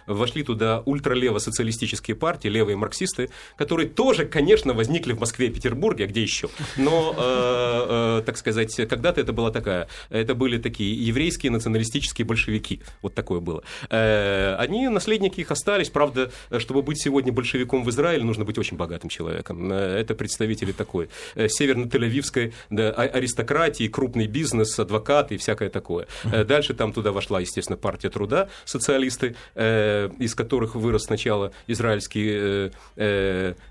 Speaker 2: вошли туда ультралево-социалистические партии, левые марксисты, которые тоже, конечно, возникли в Москве и Петербурге, а где еще? Но, э, э, так сказать, когда-то это была такая, это были такие еврейские националистические большевики, вот такое было. Э, они, наследники их остались, правда, чтобы быть сегодня большевиком в Израиле, нужно быть очень богатым человеком. Э, это представители такой э, северно-тель-авивской да, а, аристократии, крупный бизнес, адвокаты и всякое такое. Э, дальше там туда вошла, естественно, партия труда, социалисты, из которых вырос сначала израильский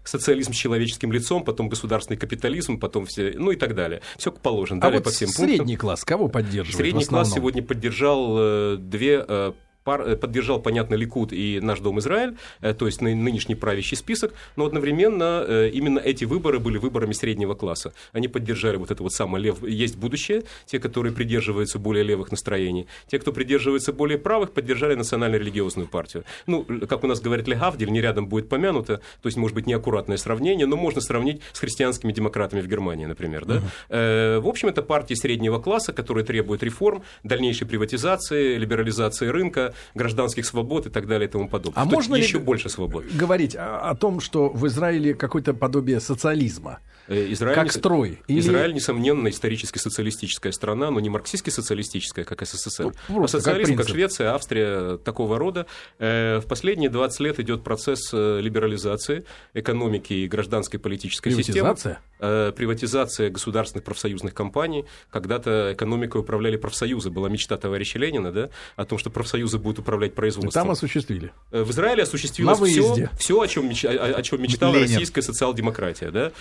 Speaker 2: социализм с человеческим лицом, потом государственный капитализм, потом все, ну и так далее. Все положено.
Speaker 1: А далее вот по всем средний пунктам. класс кого поддерживает?
Speaker 2: Средний класс сегодня поддержал две э, поддержал, понятно, Ликут и наш Дом Израиль, э, то есть нынешний правящий список, но одновременно э, именно эти выборы были выборами среднего класса. Они поддержали вот это вот самое лев, есть будущее, те, которые придерживаются более левых настроений, те, кто придерживается более правых, поддержали национально-религиозную партию. Ну, как у нас говорят, Легавдель не рядом будет помянуто, то есть, может быть, неаккуратное сравнение, но можно сравнить с христианскими демократами в Германии, например. Да? Uh-huh. В общем, это партии среднего класса, которые требуют реформ, дальнейшей приватизации, либерализации рынка, гражданских свобод и так далее и тому подобное.
Speaker 1: А можно
Speaker 2: еще больше свобод?
Speaker 1: Говорить о, о том, что в Израиле какое-то подобие социализма.
Speaker 2: Э, Израиль,
Speaker 1: как строй.
Speaker 2: Или... Израиль, несомненно, исторически социалистическая страна, но не марксистски-социалистическая, как СССР. Ну, а социализм, как, как Швеция, Австрия, такого рода. Э, в последние 20 лет идет процесс э, либерализации экономики и гражданской политической
Speaker 1: Приватизация?
Speaker 2: системы. Приватизация государственных профсоюзных компаний. Когда-то экономикой управляли профсоюзы. Была мечта товарища Ленина да, о том, что профсоюзы будут управлять производством.
Speaker 1: Там осуществили.
Speaker 2: В Израиле осуществилось все, все о, чем меч... о, о чем мечтала Ленин. российская социал-демократия. Да?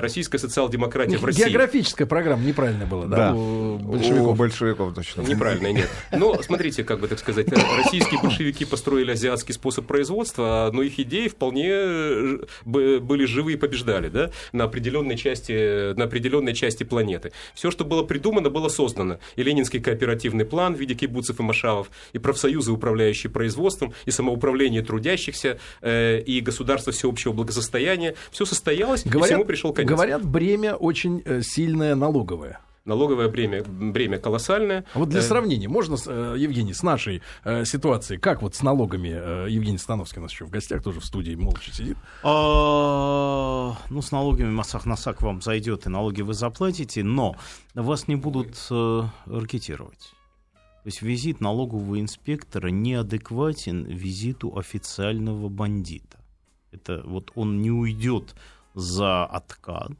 Speaker 2: российская социал-демократия в России.
Speaker 1: Географическая программа неправильно была, да?
Speaker 3: да. У большевиков. У большевиков точно.
Speaker 2: Неправильно, нет. Но смотрите, как бы так сказать, российские большевики построили азиатский способ производства, но их идеи вполне э, были живы и побеждали, да, на определенной части, на определенной части планеты. Все, что было придумано, было создано. И Ленинский кооперативный план в виде кибуцев и машавов, и профсоюзы, управляющие производством, и самоуправление трудящихся, э, и государство всеобщего благосостояния. Все состоялось, говорят, и всему пришел конец
Speaker 1: говорят, бремя очень э, сильное налоговое.
Speaker 2: налоговое бремя, бремя колоссальное.
Speaker 1: А вот для сравнения, можно, Евгений, с нашей ситуацией, как вот с налогами, Евгений Становский у нас еще в гостях тоже в студии молча сидит.
Speaker 3: А, ну, с налогами Масах Насак вам зайдет, и налоги вы заплатите, но вас не будут ракетировать. То есть визит налогового инспектора неадекватен визиту официального бандита. Это вот он не уйдет за откат,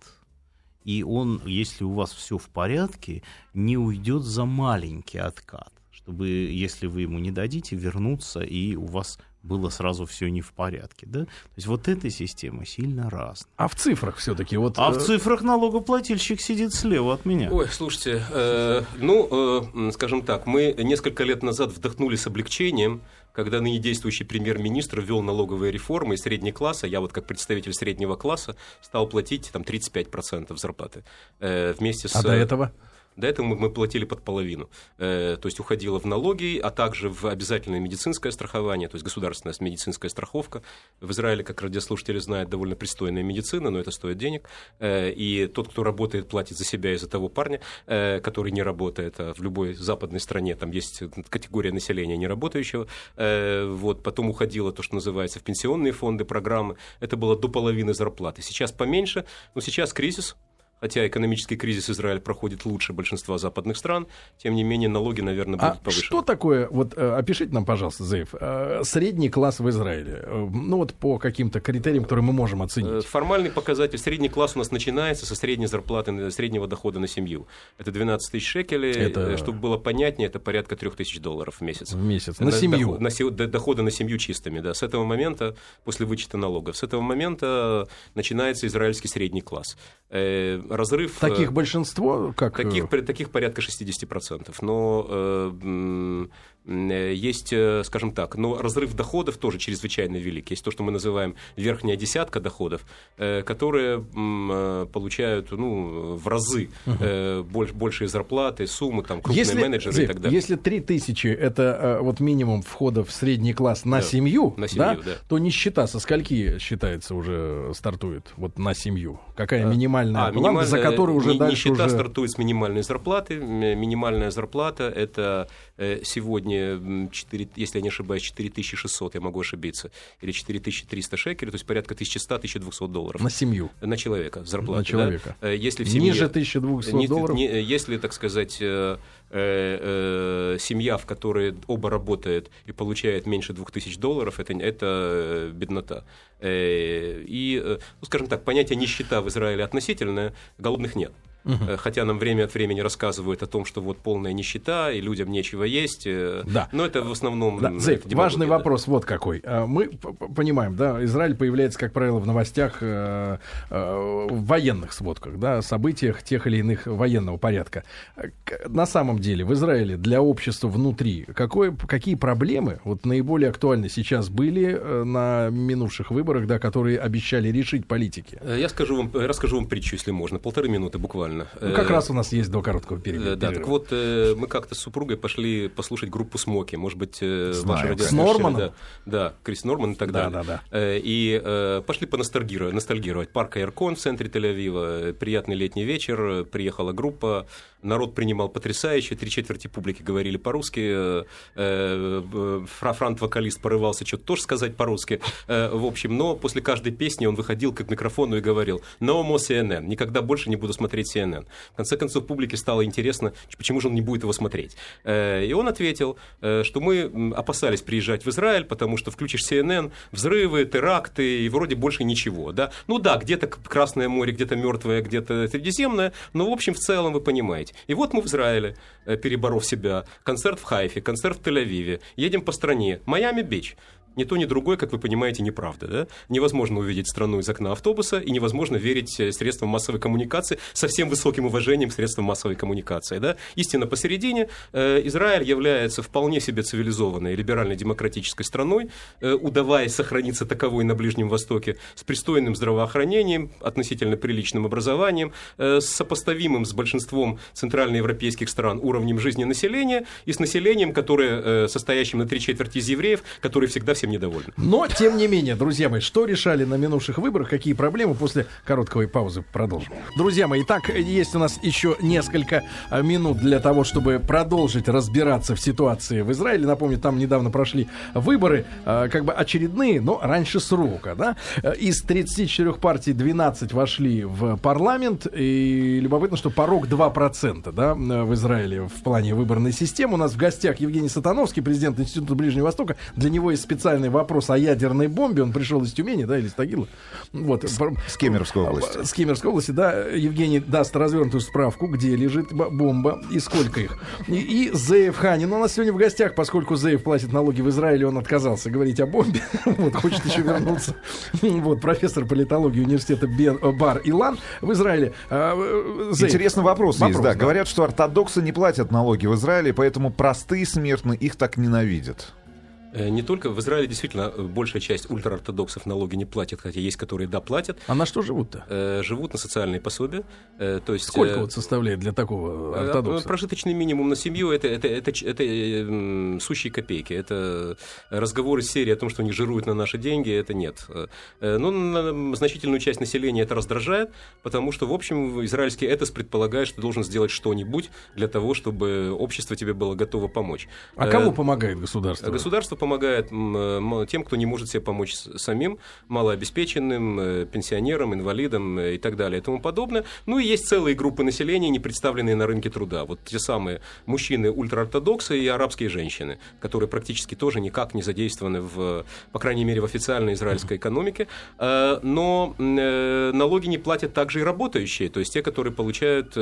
Speaker 3: и он, если у вас все в порядке, не уйдет за маленький откат, чтобы, если вы ему не дадите, вернуться, и у вас было сразу все не в порядке. Да? То есть вот эта система сильно разная.
Speaker 1: А в цифрах все-таки вот.
Speaker 3: А э... в цифрах налогоплательщик сидит слева от меня.
Speaker 2: Ой, слушайте, э, ну, э, скажем так, мы несколько лет назад вдохнули с облегчением, когда ныне действующий премьер-министр ввел налоговые реформы, и средний класс, а я вот как представитель среднего класса стал платить там 35% зарплаты. Э, вместе с...
Speaker 1: А до этого?
Speaker 2: До этого мы платили под половину. Э, то есть уходило в налоги, а также в обязательное медицинское страхование, то есть государственная медицинская страховка. В Израиле, как радиослушатели знают, довольно пристойная медицина, но это стоит денег. Э, и тот, кто работает, платит за себя и за того парня, э, который не работает. А в любой западной стране там есть категория населения неработающего. Вот. Потом уходило то, что называется в пенсионные фонды, программы. Это было до половины зарплаты. Сейчас поменьше, но сейчас кризис, хотя экономический кризис Израиль проходит лучше большинства западных стран, тем не менее налоги, наверное, будут а повышены.
Speaker 1: что такое, вот э, опишите нам, пожалуйста, Заев, э, средний класс в Израиле, э, ну вот по каким-то критериям, которые мы можем оценить?
Speaker 2: Формальный показатель, средний класс у нас начинается со средней зарплаты, среднего дохода на семью. Это 12 тысяч шекелей, это... чтобы было понятнее, это порядка 3 тысяч долларов в месяц.
Speaker 1: В месяц, на, на семью?
Speaker 2: Доход, на, дохода на семью чистыми, да, с этого момента, после вычета налогов, с этого момента начинается израильский средний класс. Разрыв...
Speaker 1: Таких большинство? Как...
Speaker 2: Таких, э, таких порядка 60%. Но э, Э, есть, э, скажем так, но разрыв доходов тоже чрезвычайно велик. Есть то, что мы называем верхняя десятка доходов, э, которые получают ну, в разы угу. большие зарплаты, суммы, там, крупные если, менеджеры Зив, и так далее.
Speaker 1: Если 3 тысячи – это вот минимум входа в средний класс на да, семью, на семью да, да. то нищета со скольки считается уже стартует вот на семью? Какая минимальная а, плата, за которую уже дальше
Speaker 2: Нищета
Speaker 1: уже...
Speaker 2: стартует с минимальной зарплаты. Минимальная зарплата – это сегодня уровне, 4, если я не ошибаюсь, 4600, я могу ошибиться, или 4300 шекелей, то есть порядка 1100-1200 долларов.
Speaker 1: На семью?
Speaker 2: На человека, зарплата.
Speaker 1: На человека.
Speaker 2: Да? Э, если
Speaker 1: в семье, Ниже 1200 не, долларов? Не,
Speaker 2: если, так сказать, э, э, семья, в которой оба работают и получает меньше 2000 долларов, это, это беднота. И, ну, скажем так, понятие нищета в Израиле относительное, голодных нет. Угу. Хотя нам время от времени рассказывают о том, что вот полная нищета, и людям нечего есть. Э, да. Но это в основном...
Speaker 1: Да. Зейф, важный да. вопрос вот какой. Э, мы понимаем, да, Израиль появляется, как правило, в новостях, в военных сводках, да, событиях тех или иных военного порядка. На самом деле в Израиле для общества внутри какое, какие проблемы вот наиболее актуальны сейчас были на минувших выборах, да, которые обещали решить политики?
Speaker 2: Я скажу вам, расскажу вам притчу, если можно, полторы минуты буквально нормально.
Speaker 1: Ну, как раз у нас есть до короткого периода.
Speaker 2: Да, так вот, э, мы как-то с супругой пошли послушать группу Смоки. Может быть,
Speaker 1: э, ваши С Норманом?
Speaker 2: Да, да, Крис Норман и так да, далее. Да, да. Э, и пошли поностальгировать. Ностальгировать. Парк Айркон в центре Тель-Авива. Приятный летний вечер. Приехала группа. Народ принимал потрясающе. Три четверти публики говорили по-русски. Франт-вокалист порывался что-то тоже сказать по-русски. В общем, но после каждой песни он выходил к микрофону и говорил «No more CNN». Никогда больше не буду смотреть CNN. CNN. В конце концов, публике стало интересно, почему же он не будет его смотреть. Э, и он ответил, э, что мы опасались приезжать в Израиль, потому что включишь CNN, взрывы, теракты, и вроде больше ничего. Да? Ну да, где-то Красное море, где-то мертвое, где-то Средиземное, но в общем в целом вы понимаете. И вот мы в Израиле, э, переборов себя, концерт в Хайфе, концерт в Тель-Авиве, едем по стране, Майами-Бич ни то, ни другое, как вы понимаете, неправда. Да? Невозможно увидеть страну из окна автобуса, и невозможно верить э, средствам массовой коммуникации со всем высоким уважением средствам массовой коммуникации. Да? Истина посередине. Э, Израиль является вполне себе цивилизованной либеральной демократической страной, э, удаваясь сохраниться таковой на Ближнем Востоке, с пристойным здравоохранением, относительно приличным образованием, с сопоставимым с большинством центральноевропейских стран уровнем жизни населения и с населением, которое, состоящим на три четверти из евреев, которые всегда все всем недовольны.
Speaker 1: Но, тем не менее, друзья мои, что решали на минувших выборах, какие проблемы после короткой паузы продолжим. Друзья мои, итак, есть у нас еще несколько а, минут для того, чтобы продолжить разбираться в ситуации в Израиле. Напомню, там недавно прошли выборы, а, как бы очередные, но раньше срока, да. Из 34 партий 12 вошли в парламент, и любопытно, что порог 2%, да, в Израиле в плане выборной системы. У нас в гостях Евгений Сатановский, президент Института Ближнего Востока. Для него есть специальный вопрос о ядерной бомбе. Он пришел из Тюмени, да, или из Тагила. Вот.
Speaker 4: С, с Кемеровской области.
Speaker 1: С Кемеровской области, да. Евгений даст развернутую справку, где лежит бомба и сколько их. И, и Зеев Ханин у нас сегодня в гостях, поскольку Зеев платит налоги в Израиле, он отказался говорить о бомбе. вот, хочет еще вернуться. вот, профессор политологии университета Бен, Бар Илан в Израиле. А,
Speaker 4: Зеев. Интересный вопрос, вопрос есть, да. да. Говорят, что ортодоксы не платят налоги в Израиле, поэтому простые смертные их так ненавидят.
Speaker 2: Э, не только в Израиле действительно э, большая часть ультраортодоксов налоги не платят, хотя есть, которые да платят.
Speaker 1: А на что живут-то?
Speaker 2: Э, живут на социальные пособия. То есть,
Speaker 1: Сколько вот составляет для такого ортодокса?
Speaker 2: Прожиточный минимум на семью это, это, это, это, это сущие копейки. Это разговоры серии о том, что они жируют на наши деньги, это нет. Но на значительную часть населения это раздражает, потому что, в общем, израильский этос предполагает, что ты должен сделать что-нибудь для того, чтобы общество тебе было готово помочь.
Speaker 1: А кому помогает государство?
Speaker 2: Государство помогает э, тем, кто не может себе помочь самим, малообеспеченным, э, пенсионерам, инвалидам э, и так далее и тому подобное. Ну и есть целые группы населения, не представленные на рынке труда. Вот те самые мужчины ультраортодоксы и арабские женщины, которые практически тоже никак не задействованы, в, по крайней мере, в официальной израильской экономике. Но налоги не платят также и работающие, то есть те, которые получают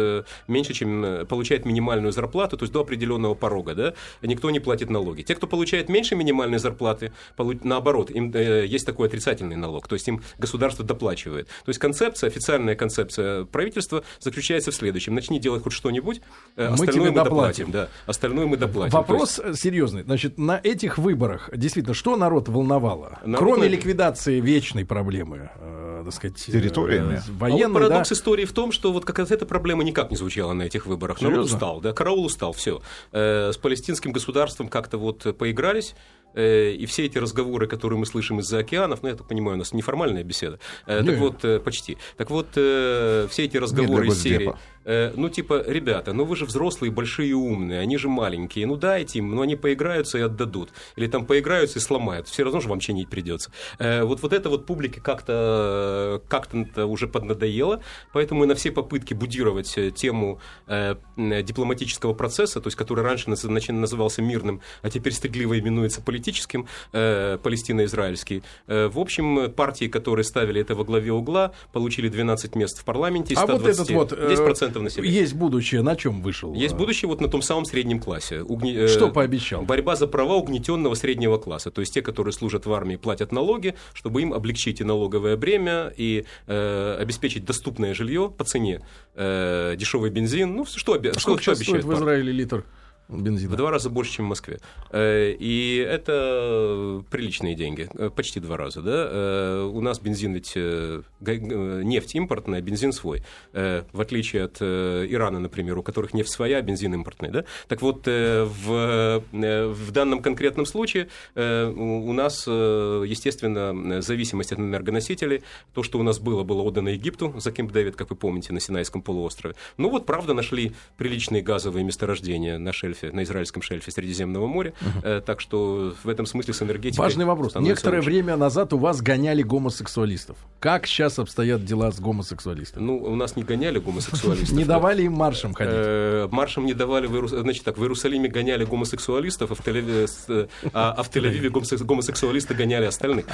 Speaker 2: меньше, чем получают минимальную зарплату, то есть до определенного порога, да, никто не платит налоги. Те, кто получает меньше минимальной минимальной зарплаты, наоборот, им э, есть такой отрицательный налог, то есть им государство доплачивает. То есть концепция, официальная концепция правительства заключается в следующем. Начни делать хоть что-нибудь, э, мы остальное мы доплатим. Да, остальное мы доплатим.
Speaker 1: Вопрос есть... серьезный. Значит, на этих выборах действительно, что народ волновало? Народ... Кроме ликвидации вечной проблемы, э, так сказать,
Speaker 4: территориями.
Speaker 2: Э, военной, а вот парадокс да? истории в том, что вот как раз эта проблема никак не звучала на этих выборах. Серьезно? Народ устал, да, караул устал, все. Э, с палестинским государством как-то вот поигрались, и все эти разговоры, которые мы слышим из-за океанов, ну, я так понимаю, у нас неформальная беседа, э, так вот, э, почти. Так вот, все эти разговоры из серии... Э, ну, типа, ребята, ну вы же взрослые, большие и умные, они же маленькие, ну дайте им, ну они поиграются и отдадут. Или там поиграются и сломают, все равно же вам чинить придется. Э, вот, вот это вот публике как-то как уже поднадоело, поэтому и на все попытки будировать э, тему э, дипломатического процесса, то есть который раньше назывался мирным, а теперь стыдливо именуется политическим, э, палестино-израильский, э, в общем, партии, которые ставили это во главе угла, получили 12 мест в парламенте, из 120, а вот этот вот, 10%
Speaker 1: 10% населения. Есть будущее. На чем вышел?
Speaker 2: Есть будущее вот на том самом среднем классе.
Speaker 1: Угни... Э, Что пообещал?
Speaker 2: Борьба за права угнетенного среднего класса. То есть те, которые служат в армии, платят налоги, чтобы им облегчить и налоговое бремя, и э, обеспечить доступное жилье по цене, э, дешевый бензин. Ну, что,
Speaker 1: а что, что обещает? в Израиле литр? Бензина.
Speaker 2: В два раза больше, чем в Москве. Э, и это приличные деньги, э, почти два раза. Да? Э, у нас бензин ведь нефть импортная, бензин свой. В отличие от Ирана, например, у которых нефть своя, а бензин импортный. Да? Так вот, в, в данном конкретном случае у нас, естественно, зависимость от энергоносителей. То, что у нас было, было отдано Египту за Кемп Дэвид, как вы помните, на Синайском полуострове. Ну вот, правда, нашли приличные газовые месторождения на шельфе на израильском шельфе Средиземного моря. Угу. Так что в этом смысле с энергетикой...
Speaker 1: Важный вопрос. Некоторое лучше. время назад у вас гоняли гомосексуалистов. Как сейчас обстоят дела с гомосексуалистами?
Speaker 2: Ну, у нас не гоняли гомосексуалистов.
Speaker 1: Не давали им маршем ходить? Э,
Speaker 2: маршем не давали... Значит так, в Иерусалиме гоняли гомосексуалистов, а в Тель-Авиве э, а, а гомосексуалисты гоняли остальных.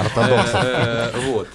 Speaker 2: Вот.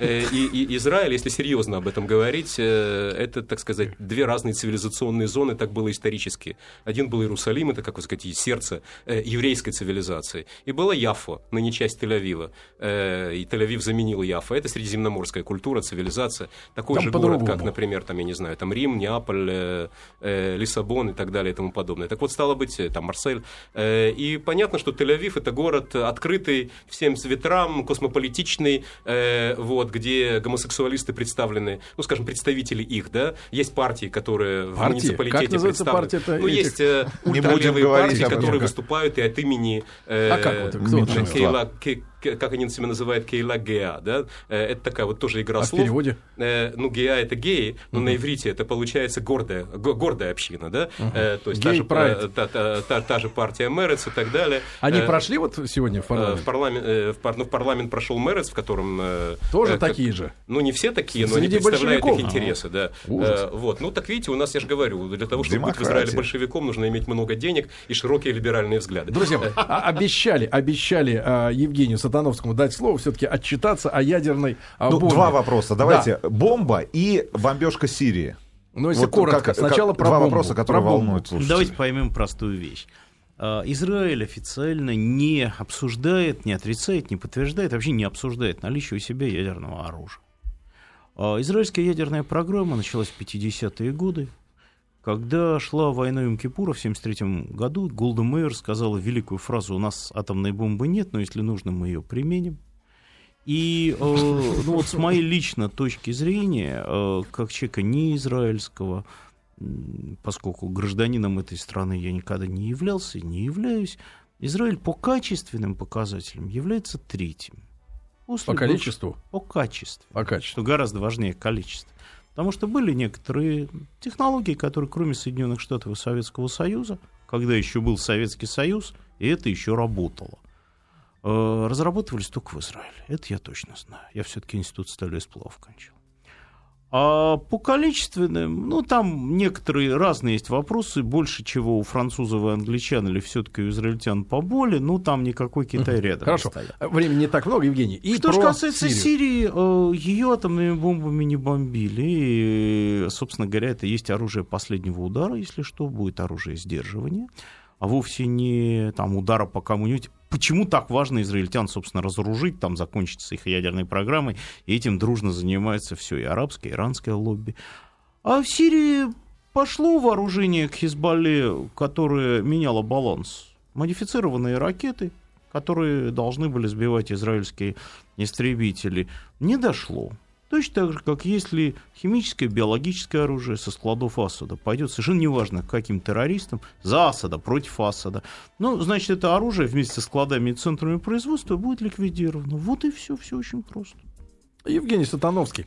Speaker 2: И Израиль, если серьезно об этом говорить, это, так сказать, две разные цивилизационные зоны, так было исторически. Один был Иерусалим, Иерусалим, это, как вы сказать, сердце э, еврейской цивилизации. И была Яфо, ныне часть Тель-Авива. Э, и Тель-Авив заменил Яфо. Это средиземноморская культура, цивилизация. Такой там же город, как, например, там, я не знаю, там Рим, Неаполь, э, э, Лиссабон и так далее и тому подобное. Так вот, стало быть, э, там Марсель. Э, и понятно, что Тель-Авив это город открытый всем ветрам, космополитичный, э, вот, где гомосексуалисты представлены, ну, скажем, представители их, да. Есть партии, которые партии? в муниципалитете как представлены. Партия ну, этих... есть э, не будем говорить партии, которые выступают и от имени
Speaker 1: э, а как вот, кто Кейла,
Speaker 2: как они себя называют, кейла геа, да, это такая вот тоже игра
Speaker 1: а
Speaker 2: слов.
Speaker 1: в переводе?
Speaker 2: Ну, геа это геи, но на иврите это получается гордая, гордая община, да, то есть та же, та, та, та, та же партия Мерец и так далее.
Speaker 1: Они прошли вот сегодня в парламент?
Speaker 2: В парламент, в, пар, ну, в парламент прошел Мерец, в котором...
Speaker 1: Тоже как, такие же?
Speaker 2: Ну, не все такие, но Среди они представляют их интересы, да. Ужас. Вот, ну, так видите, у нас, я же говорю, для того, чтобы быть в Израиле большевиком, нужно иметь много денег и широкие либеральные взгляды.
Speaker 1: Друзья, а, обещали, обещали а, Евгению Сатановскому дать слово, все-таки отчитаться о ядерной а,
Speaker 4: ну,
Speaker 1: бомбе.
Speaker 4: Два вопроса. Давайте. Да. Бомба и бомбежка Сирии.
Speaker 1: Ну, если вот коротко, как, сначала
Speaker 4: как,
Speaker 1: про
Speaker 4: Два
Speaker 1: бомбу.
Speaker 4: вопроса, которые
Speaker 1: про
Speaker 4: волнуют слушателей.
Speaker 3: Давайте поймем простую вещь. Израиль официально не обсуждает, не отрицает, не подтверждает, вообще не обсуждает наличие у себя ядерного оружия. Израильская ядерная программа началась в 50-е годы. Когда шла война Юм-Кипура в 1973 году, Голда Мейер сказала великую фразу «У нас атомной бомбы нет, но если нужно, мы ее применим». И э, ну вот с моей лично точки зрения, э, как человека не израильского, поскольку гражданином этой страны я никогда не являлся и не являюсь, Израиль по качественным показателям является третьим.
Speaker 1: После по количеству?
Speaker 3: По качеству.
Speaker 1: По качеству.
Speaker 3: Что гораздо важнее количества. Потому что были некоторые технологии, которые кроме Соединенных Штатов и Советского Союза, когда еще был Советский Союз, и это еще работало, разрабатывались только в Израиле. Это я точно знаю. Я все-таки институт стали и кончил. А по количественным, ну, там некоторые разные есть вопросы, больше чего у французов и англичан, или все-таки у израильтян поболее, ну, там никакой Китай рядом
Speaker 1: Хорошо.
Speaker 3: не стоят.
Speaker 1: Времени не так много, Евгений. И
Speaker 3: Что же касается
Speaker 1: Сирию.
Speaker 3: Сирии, ее атомными бомбами не бомбили, и, собственно говоря, это есть оружие последнего удара, если что, будет оружие сдерживания а вовсе не там, удара по кому-нибудь. Почему так важно израильтян, собственно, разоружить, там закончиться их ядерной программой, и этим дружно занимается все и арабское, и иранское лобби. А в Сирии пошло вооружение к Хизбалле, которое меняло баланс. Модифицированные ракеты, которые должны были сбивать израильские истребители, не дошло. Точно так же, как если химическое, биологическое оружие со складов Асада пойдет совершенно неважно к каким террористам, за Асада, против Асада. Ну, значит, это оружие вместе со складами и центрами производства будет ликвидировано. Вот и все, все очень просто.
Speaker 1: Евгений Сатановский.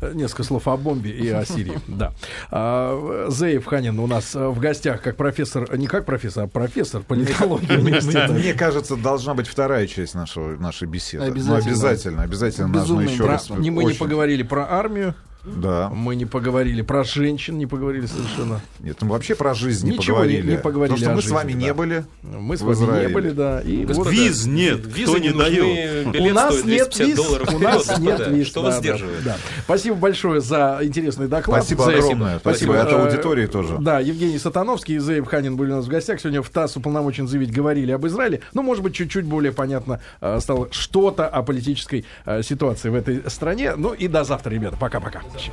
Speaker 1: Несколько слов о бомбе и о Сирии. Да. А, Зеев Ханин у нас в гостях как профессор, не как профессор, а профессор политологии университета.
Speaker 4: Мне кажется, должна быть вторая часть нашего, нашей беседы.
Speaker 1: Обязательно.
Speaker 4: Ну, обязательно, обязательно нужно еще раз.
Speaker 1: Не мы не поговорили про армию.
Speaker 4: Да.
Speaker 1: Мы не поговорили про женщин, не поговорили совершенно.
Speaker 4: Нет, мы вообще про жизнь не
Speaker 1: Ничего
Speaker 4: поговорили.
Speaker 1: Не, не поговорили
Speaker 4: Потому что мы
Speaker 1: жизни,
Speaker 4: с вами
Speaker 1: да.
Speaker 4: не были.
Speaker 1: Мы с вами
Speaker 4: Израиле.
Speaker 1: не были, да. И вот,
Speaker 3: Виз нет,
Speaker 2: Визы
Speaker 3: кто не дает.
Speaker 1: у нас нет
Speaker 2: 250
Speaker 1: виз,
Speaker 2: долларов
Speaker 1: у нас нет виз.
Speaker 2: Что
Speaker 1: да,
Speaker 2: вас сдерживает?
Speaker 1: да. Спасибо большое за интересный доклад.
Speaker 4: Спасибо огромное. Спасибо.
Speaker 1: Спасибо.
Speaker 4: От
Speaker 1: Э,
Speaker 4: аудитории тоже.
Speaker 1: Да, Евгений Сатановский и Зеев Ханин были у нас в гостях. Сегодня в ТАСС уполномочен заявить, говорили об Израиле. Ну, может быть, чуть-чуть более понятно э, стало что-то о политической э, ситуации в этой стране. Ну и до завтра, ребята. Пока-пока. Ciao.